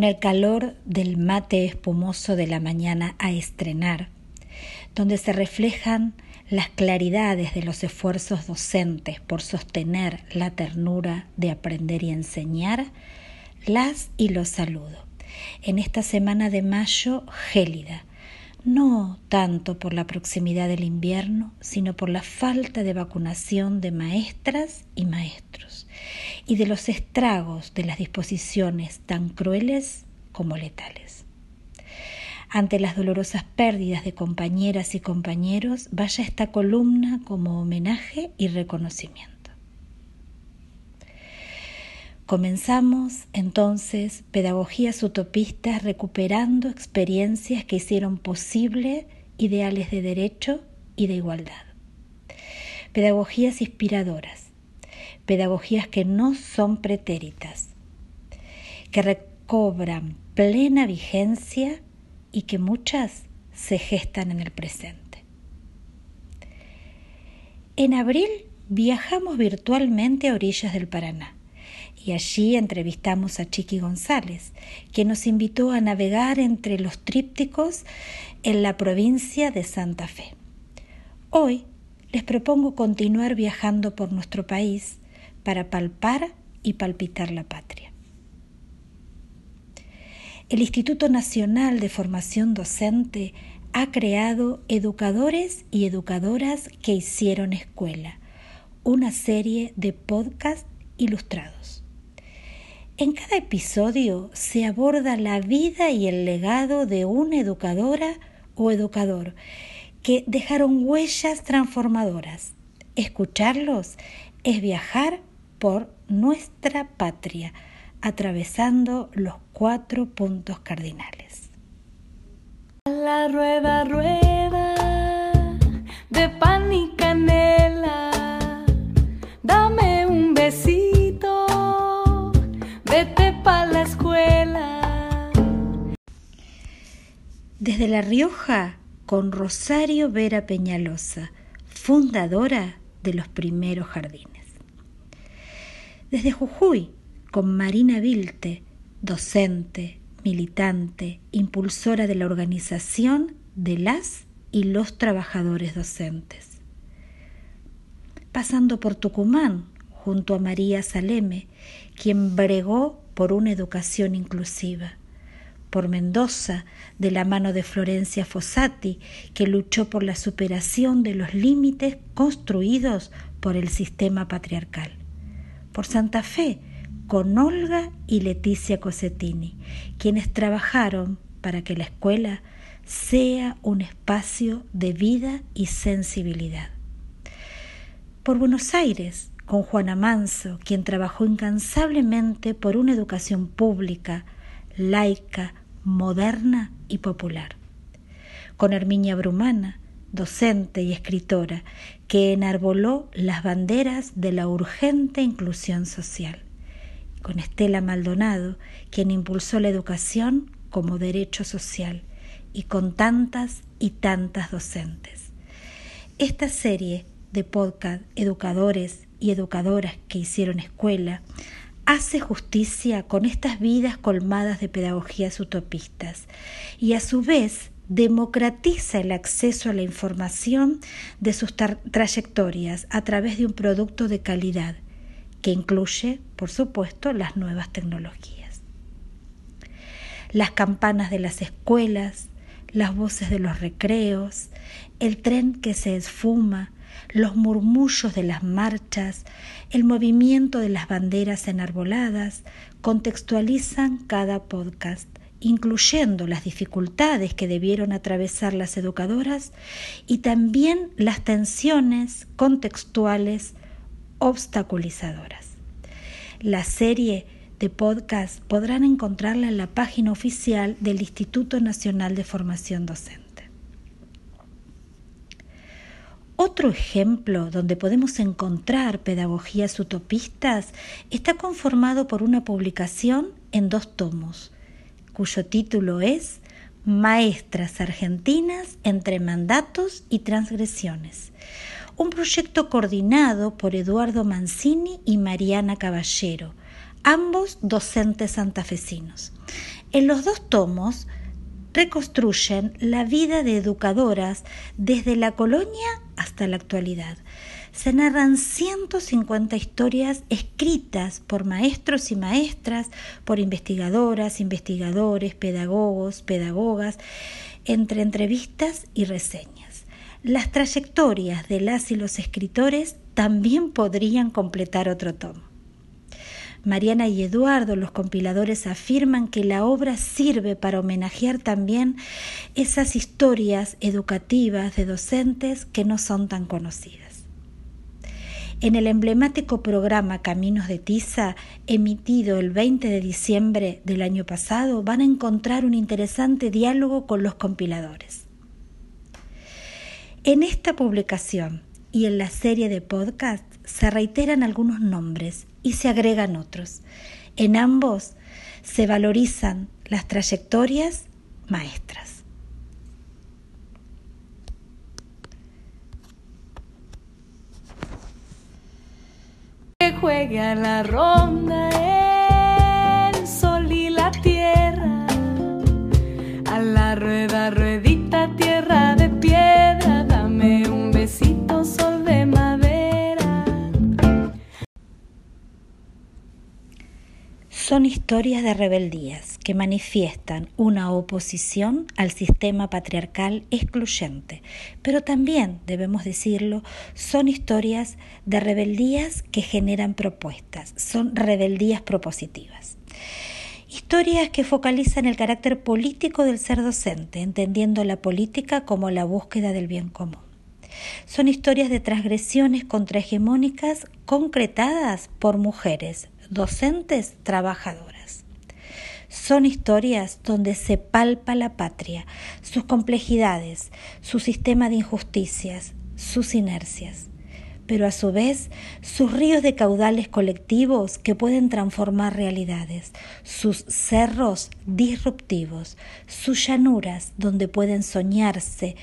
con el calor del mate espumoso de la mañana a estrenar, donde se reflejan las claridades de los esfuerzos docentes por sostener la ternura de aprender y enseñar, las y los saludo. En esta semana de mayo gélida, no tanto por la proximidad del invierno, sino por la falta de vacunación de maestras y maestros, y de los estragos de las disposiciones tan crueles como letales. Ante las dolorosas pérdidas de compañeras y compañeros, vaya esta columna como homenaje y reconocimiento. Comenzamos entonces pedagogías utopistas recuperando experiencias que hicieron posible ideales de derecho y de igualdad. Pedagogías inspiradoras, pedagogías que no son pretéritas, que recobran plena vigencia y que muchas se gestan en el presente. En abril viajamos virtualmente a orillas del Paraná y allí entrevistamos a Chiqui González, que nos invitó a navegar entre los trípticos en la provincia de Santa Fe. Hoy les propongo continuar viajando por nuestro país para palpar y palpitar la patria. El Instituto Nacional de Formación Docente ha creado Educadores y Educadoras que hicieron escuela, una serie de podcasts ilustrados. En cada episodio se aborda la vida y el legado de una educadora o educador que dejaron huellas transformadoras. Escucharlos es viajar por nuestra patria, atravesando los cuatro puntos cardinales. La rueda, rueda de pan y canela, dame un besito la escuela. Desde La Rioja, con Rosario Vera Peñalosa, fundadora de los primeros jardines. Desde Jujuy, con Marina Vilte, docente, militante, impulsora de la organización de las y los trabajadores docentes. Pasando por Tucumán, junto a María Saleme, quien bregó por una educación inclusiva, por Mendoza, de la mano de Florencia Fossati, que luchó por la superación de los límites construidos por el sistema patriarcal, por Santa Fe, con Olga y Leticia Cosetini, quienes trabajaron para que la escuela sea un espacio de vida y sensibilidad. Por Buenos Aires, con Juana Manso, quien trabajó incansablemente por una educación pública, laica, moderna y popular. Con Herminia Brumana, docente y escritora, que enarboló las banderas de la urgente inclusión social. Con Estela Maldonado, quien impulsó la educación como derecho social, y con tantas y tantas docentes. Esta serie de podcast Educadores y educadoras que hicieron escuela, hace justicia con estas vidas colmadas de pedagogías utopistas y a su vez democratiza el acceso a la información de sus trayectorias a través de un producto de calidad que incluye, por supuesto, las nuevas tecnologías. Las campanas de las escuelas, las voces de los recreos, el tren que se esfuma, los murmullos de las marchas, el movimiento de las banderas enarboladas, contextualizan cada podcast, incluyendo las dificultades que debieron atravesar las educadoras y también las tensiones contextuales obstaculizadoras. La serie de podcast podrán encontrarla en la página oficial del Instituto Nacional de Formación Docente. Otro ejemplo donde podemos encontrar pedagogías utopistas está conformado por una publicación en dos tomos, cuyo título es Maestras Argentinas entre mandatos y transgresiones, un proyecto coordinado por Eduardo Mancini y Mariana Caballero, ambos docentes santafesinos. En los dos tomos reconstruyen la vida de educadoras desde la colonia hasta la actualidad. Se narran 150 historias escritas por maestros y maestras, por investigadoras, investigadores, pedagogos, pedagogas, entre entrevistas y reseñas. Las trayectorias de las y los escritores también podrían completar otro tomo. Mariana y Eduardo, los compiladores, afirman que la obra sirve para homenajear también esas historias educativas de docentes que no son tan conocidas. En el emblemático programa Caminos de Tiza, emitido el 20 de diciembre del año pasado, van a encontrar un interesante diálogo con los compiladores. En esta publicación y en la serie de podcast se reiteran algunos nombres y se agregan otros. En ambos se valorizan las trayectorias maestras. Que juegue a la ronda historias de rebeldías que manifiestan una oposición al sistema patriarcal excluyente, pero también, debemos decirlo, son historias de rebeldías que generan propuestas, son rebeldías propositivas. Historias que focalizan el carácter político del ser docente, entendiendo la política como la búsqueda del bien común. Son historias de transgresiones contrahegemónicas concretadas por mujeres, docentes, trabajadoras. Son historias donde se palpa la patria, sus complejidades, su sistema de injusticias, sus inercias, pero a su vez sus ríos de caudales colectivos que pueden transformar realidades, sus cerros disruptivos, sus llanuras donde pueden soñarse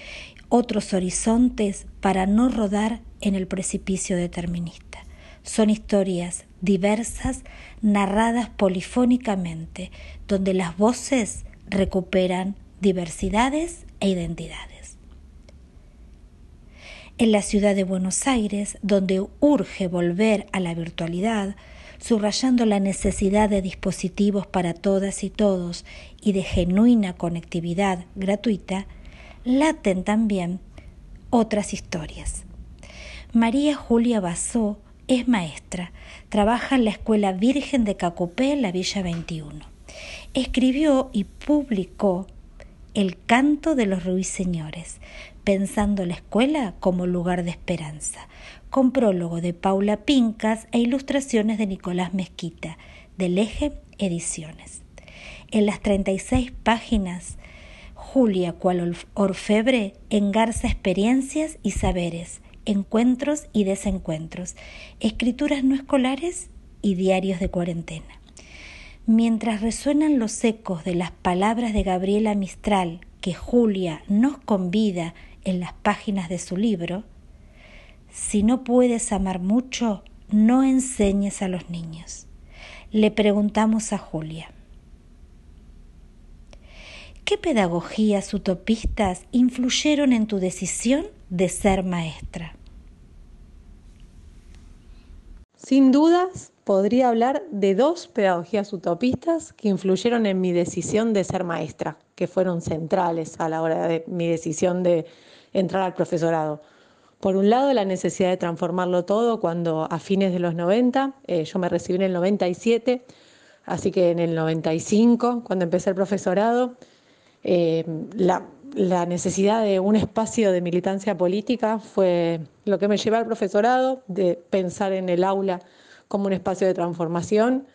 otros horizontes para no rodar en el precipicio determinista. Son historias diversas narradas polifónicamente, donde las voces recuperan diversidades e identidades. En la ciudad de Buenos Aires, donde urge volver a la virtualidad, subrayando la necesidad de dispositivos para todas y todos y de genuina conectividad gratuita, laten también otras historias. María Julia Basó es maestra, trabaja en la Escuela Virgen de Cacupé en la Villa 21. Escribió y publicó El canto de los ruiseñores, pensando la escuela como lugar de esperanza, con prólogo de Paula Pincas e ilustraciones de Nicolás Mezquita, del Eje Ediciones. En las 36 páginas, Julia, cual orfebre, engarza experiencias y saberes, encuentros y desencuentros, escrituras no escolares y diarios de cuarentena. Mientras resuenan los ecos de las palabras de Gabriela Mistral que Julia nos convida en las páginas de su libro, si no puedes amar mucho, no enseñes a los niños. Le preguntamos a Julia. ¿Qué pedagogías utopistas influyeron en tu decisión de ser maestra? Sin dudas, podría hablar de dos pedagogías utopistas que influyeron en mi decisión de ser maestra, que fueron centrales a la hora de mi decisión de entrar al profesorado. Por un lado, la necesidad de transformarlo todo cuando a fines de los 90, eh, yo me recibí en el 97, así que en el 95, cuando empecé el profesorado, eh, la, la necesidad de un espacio de militancia política fue lo que me llevó al profesorado, de pensar en el aula como un espacio de transformación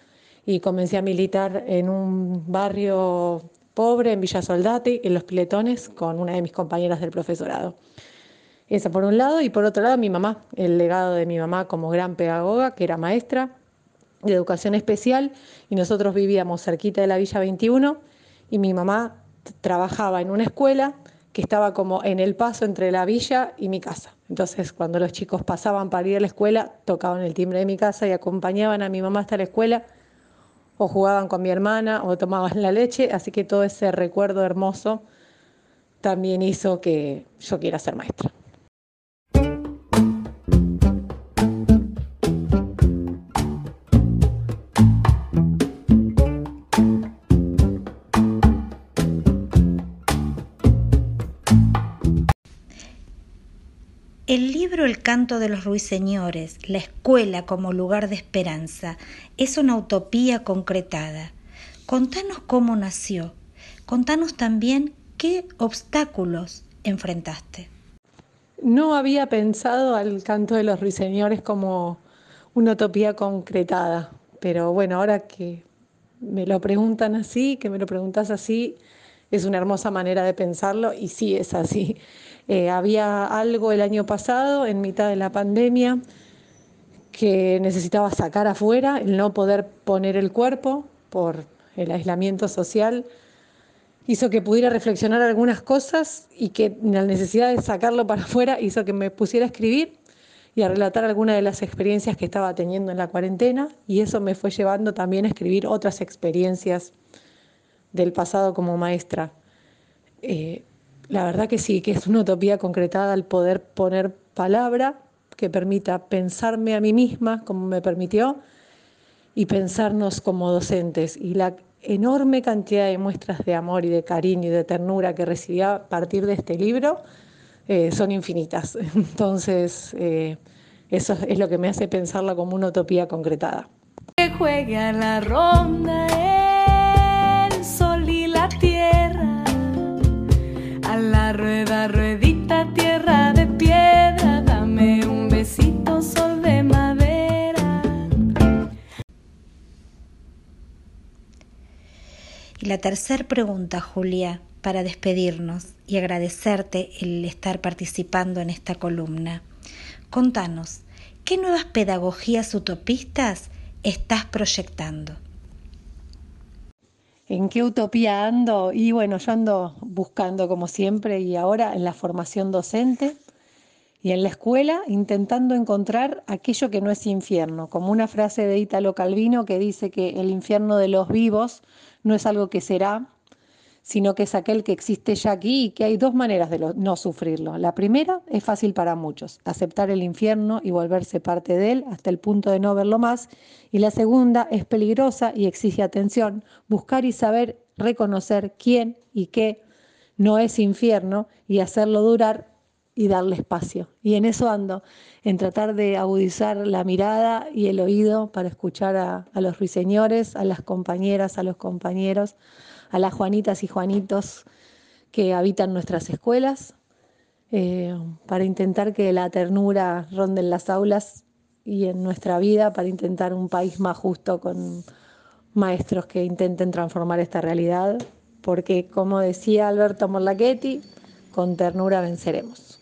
y comencé a militar en un barrio pobre, en Villa Soldati, en Los Piletones, con una de mis compañeras del profesorado. Esa por un lado, y por otro lado mi mamá, el legado de mi mamá como gran pedagoga, que era maestra de educación especial, y nosotros vivíamos cerquita de la Villa 21, y mi mamá trabajaba en una escuela que estaba como en el paso entre la villa y mi casa. Entonces, cuando los chicos pasaban para ir a la escuela, tocaban el timbre de mi casa y acompañaban a mi mamá hasta la escuela, o jugaban con mi hermana o tomaban la leche, así que todo ese recuerdo hermoso también hizo que yo quiera ser maestra. Libro El canto de los ruiseñores, la escuela como lugar de esperanza, es una utopía concretada. Contanos cómo nació. Contanos también qué obstáculos enfrentaste. No había pensado al canto de los ruiseñores como una utopía concretada, pero bueno, ahora que me lo preguntan así, que me lo preguntas así, es una hermosa manera de pensarlo y sí es así. Eh, había algo el año pasado, en mitad de la pandemia, que necesitaba sacar afuera, el no poder poner el cuerpo por el aislamiento social, hizo que pudiera reflexionar algunas cosas y que la necesidad de sacarlo para afuera hizo que me pusiera a escribir y a relatar algunas de las experiencias que estaba teniendo en la cuarentena y eso me fue llevando también a escribir otras experiencias del pasado como maestra. Eh, la verdad que sí, que es una utopía concretada el poder poner palabra que permita pensarme a mí misma como me permitió y pensarnos como docentes. Y la enorme cantidad de muestras de amor y de cariño y de ternura que recibí a partir de este libro eh, son infinitas. Entonces, eh, eso es lo que me hace pensarla como una utopía concretada. Que la ronda el la tercera pregunta, Julia, para despedirnos y agradecerte el estar participando en esta columna. Contanos, ¿qué nuevas pedagogías utopistas estás proyectando? ¿En qué utopía ando? Y bueno, yo ando buscando como siempre y ahora en la formación docente y en la escuela intentando encontrar aquello que no es infierno, como una frase de Italo Calvino que dice que el infierno de los vivos no es algo que será, sino que es aquel que existe ya aquí y que hay dos maneras de no sufrirlo. La primera es fácil para muchos, aceptar el infierno y volverse parte de él hasta el punto de no verlo más. Y la segunda es peligrosa y exige atención, buscar y saber reconocer quién y qué no es infierno y hacerlo durar y darle espacio. Y en eso ando, en tratar de agudizar la mirada y el oído para escuchar a, los ruiseñores, a las compañeras, a los compañeros, a las Juanitas y Juanitos que habitan nuestras escuelas, eh, para intentar que la ternura ronde en las aulas y en nuestra vida, para intentar un país más justo con maestros que intenten transformar esta realidad, porque como decía Alberto Morlachetti, con ternura venceremos.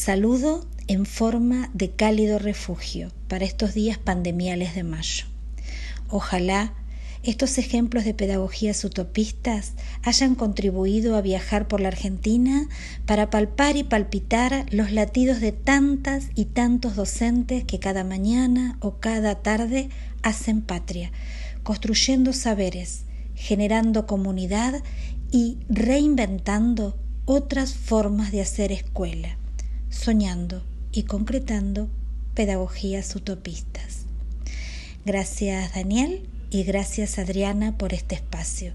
Saludo en forma de cálido refugio para estos días pandemiales de mayo. Ojalá estos ejemplos de pedagogías utopistas hayan contribuido a viajar por la Argentina para palpar y palpitar los latidos de tantas y tantos docentes que cada mañana o cada tarde hacen patria, construyendo saberes, generando comunidad y reinventando otras formas de hacer escuela soñando y concretando pedagogías utopistas. Gracias Daniel y gracias Adriana por este espacio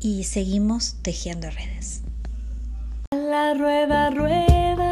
y seguimos tejiendo redes. La rueda, rueda